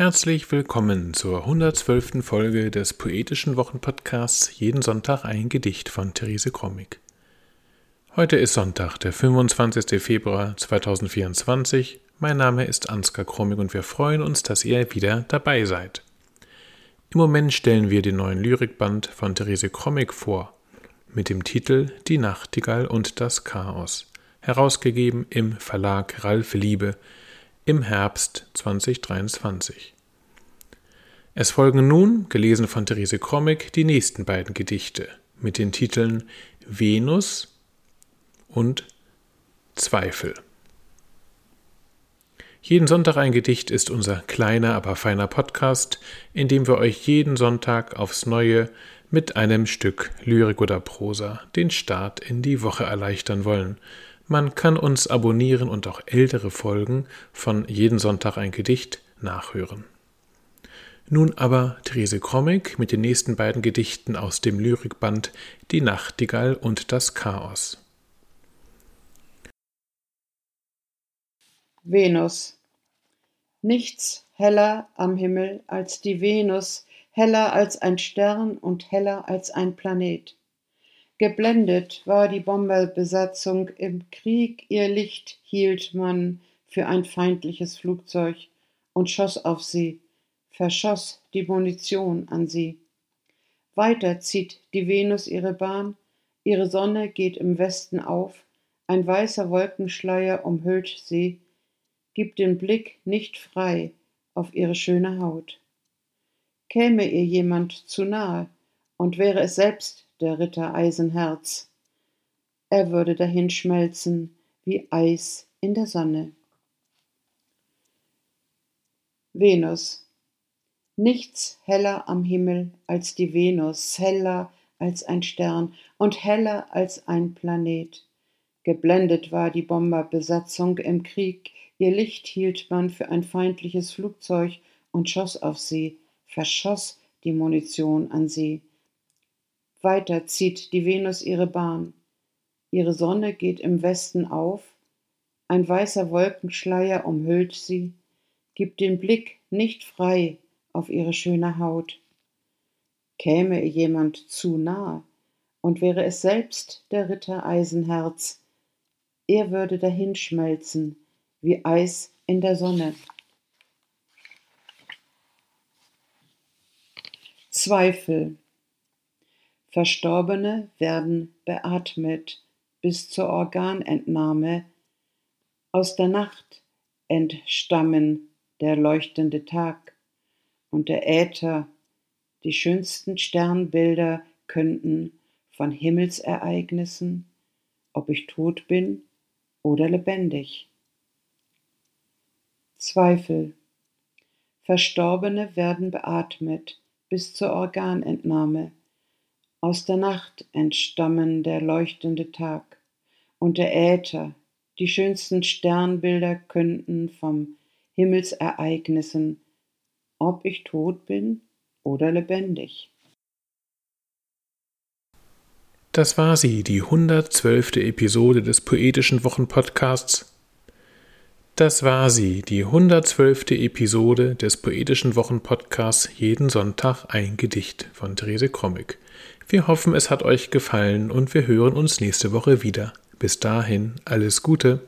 Herzlich willkommen zur 112. Folge des Poetischen Wochenpodcasts Jeden Sonntag ein Gedicht von Therese Krommig. Heute ist Sonntag, der 25. Februar 2024. Mein Name ist Ansgar Krommig und wir freuen uns, dass ihr wieder dabei seid. Im Moment stellen wir den neuen Lyrikband von Therese Krommig vor, mit dem Titel Die Nachtigall und das Chaos, herausgegeben im Verlag Ralf Liebe im Herbst 2023. Es folgen nun, gelesen von Therese Krommig, die nächsten beiden Gedichte mit den Titeln Venus und Zweifel. Jeden Sonntag ein Gedicht ist unser kleiner, aber feiner Podcast, in dem wir euch jeden Sonntag aufs Neue mit einem Stück Lyrik oder Prosa den Start in die Woche erleichtern wollen – man kann uns abonnieren und auch ältere Folgen von Jeden Sonntag ein Gedicht nachhören. Nun aber Therese Krommig mit den nächsten beiden Gedichten aus dem Lyrikband Die Nachtigall und das Chaos. Venus. Nichts heller am Himmel als die Venus, heller als ein Stern und heller als ein Planet. Geblendet war die Bomberbesatzung im Krieg, ihr Licht hielt man für ein feindliches Flugzeug und schoss auf sie, verschoss die Munition an sie. Weiter zieht die Venus ihre Bahn, ihre Sonne geht im Westen auf, ein weißer Wolkenschleier umhüllt sie, gibt den Blick nicht frei auf ihre schöne Haut. Käme ihr jemand zu nahe und wäre es selbst der Ritter Eisenherz. Er würde dahinschmelzen wie Eis in der Sonne. Venus. Nichts heller am Himmel als die Venus, heller als ein Stern und heller als ein Planet. Geblendet war die Bomberbesatzung im Krieg, ihr Licht hielt man für ein feindliches Flugzeug und schoss auf sie, verschoss die Munition an sie. Weiter zieht die Venus ihre Bahn. Ihre Sonne geht im Westen auf, ein weißer Wolkenschleier umhüllt sie, gibt den Blick nicht frei auf ihre schöne Haut. Käme jemand zu nahe, und wäre es selbst der Ritter Eisenherz, er würde dahinschmelzen wie Eis in der Sonne. Zweifel Verstorbene werden beatmet bis zur Organentnahme. Aus der Nacht entstammen der leuchtende Tag und der Äther, die schönsten Sternbilder könnten von Himmelsereignissen, ob ich tot bin oder lebendig. Zweifel. Verstorbene werden beatmet bis zur Organentnahme. Aus der Nacht entstammen der leuchtende Tag und der Äther, die schönsten Sternbilder könnten vom Himmelsereignissen, ob ich tot bin oder lebendig. Das war sie, die 112. Episode des Poetischen Wochenpodcasts. Das war sie, die 112. Episode des Poetischen Wochenpodcasts Jeden Sonntag ein Gedicht von Therese Krommig. Wir hoffen, es hat euch gefallen und wir hören uns nächste Woche wieder. Bis dahin, alles Gute.